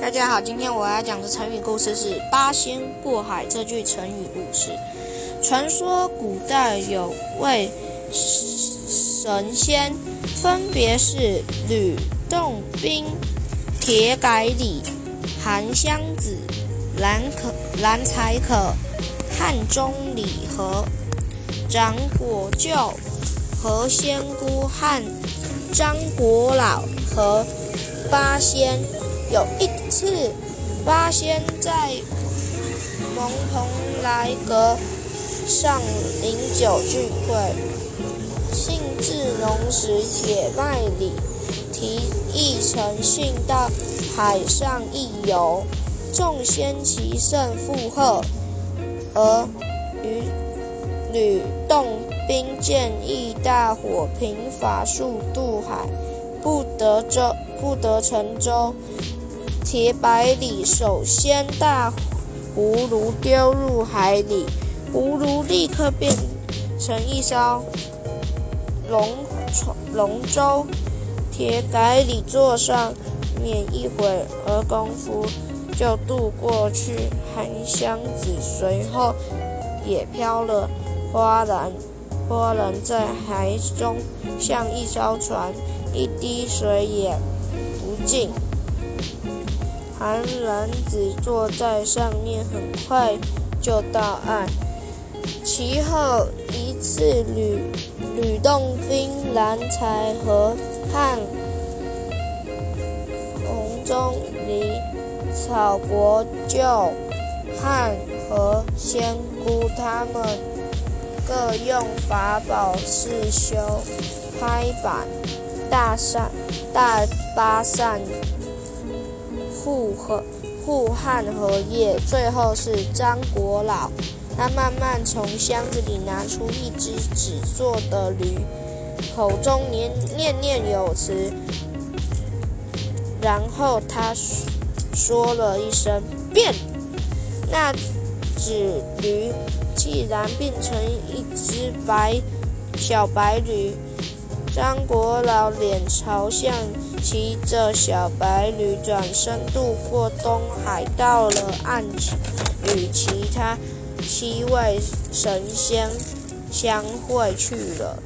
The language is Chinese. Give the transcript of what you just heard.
大家好，今天我要讲的成语故事是“八仙过海”这句成语故事。传说古代有位神仙，分别是吕洞宾、铁拐李、韩湘子、蓝可蓝采可、汉钟离和、张果舅、何仙姑和张果老和八仙。有一次，八仙在蒙蓬莱阁上饮酒聚会，兴致浓时，铁麦里提议乘兴到海上一游。众仙齐声附和，而与吕洞宾建议大伙凭法术渡海，不得舟，不得乘舟。铁百里首先大葫芦丢入海里，葫芦立刻变成一艘龙船龙舟。铁百里坐上面一会儿功夫就渡过去，韩湘子随后也飘了哗然，哗然在海中像一艘船，一滴水也不进。韩冉子坐在上面，很快就到岸。其后一次，吕吕洞宾、蓝采和汉洪钟离、草国舅、汉和仙姑，他们各用法宝四修拍板、大扇、大巴扇。护和护汉荷叶，最后是张国老，他慢慢从箱子里拿出一只纸做的驴，口中念念念有词，然后他说了一声变，那纸驴既然变成一只白小白驴，张国老脸朝向。骑着小白驴转身渡过东海，到了岸与其他七位神仙相会去了。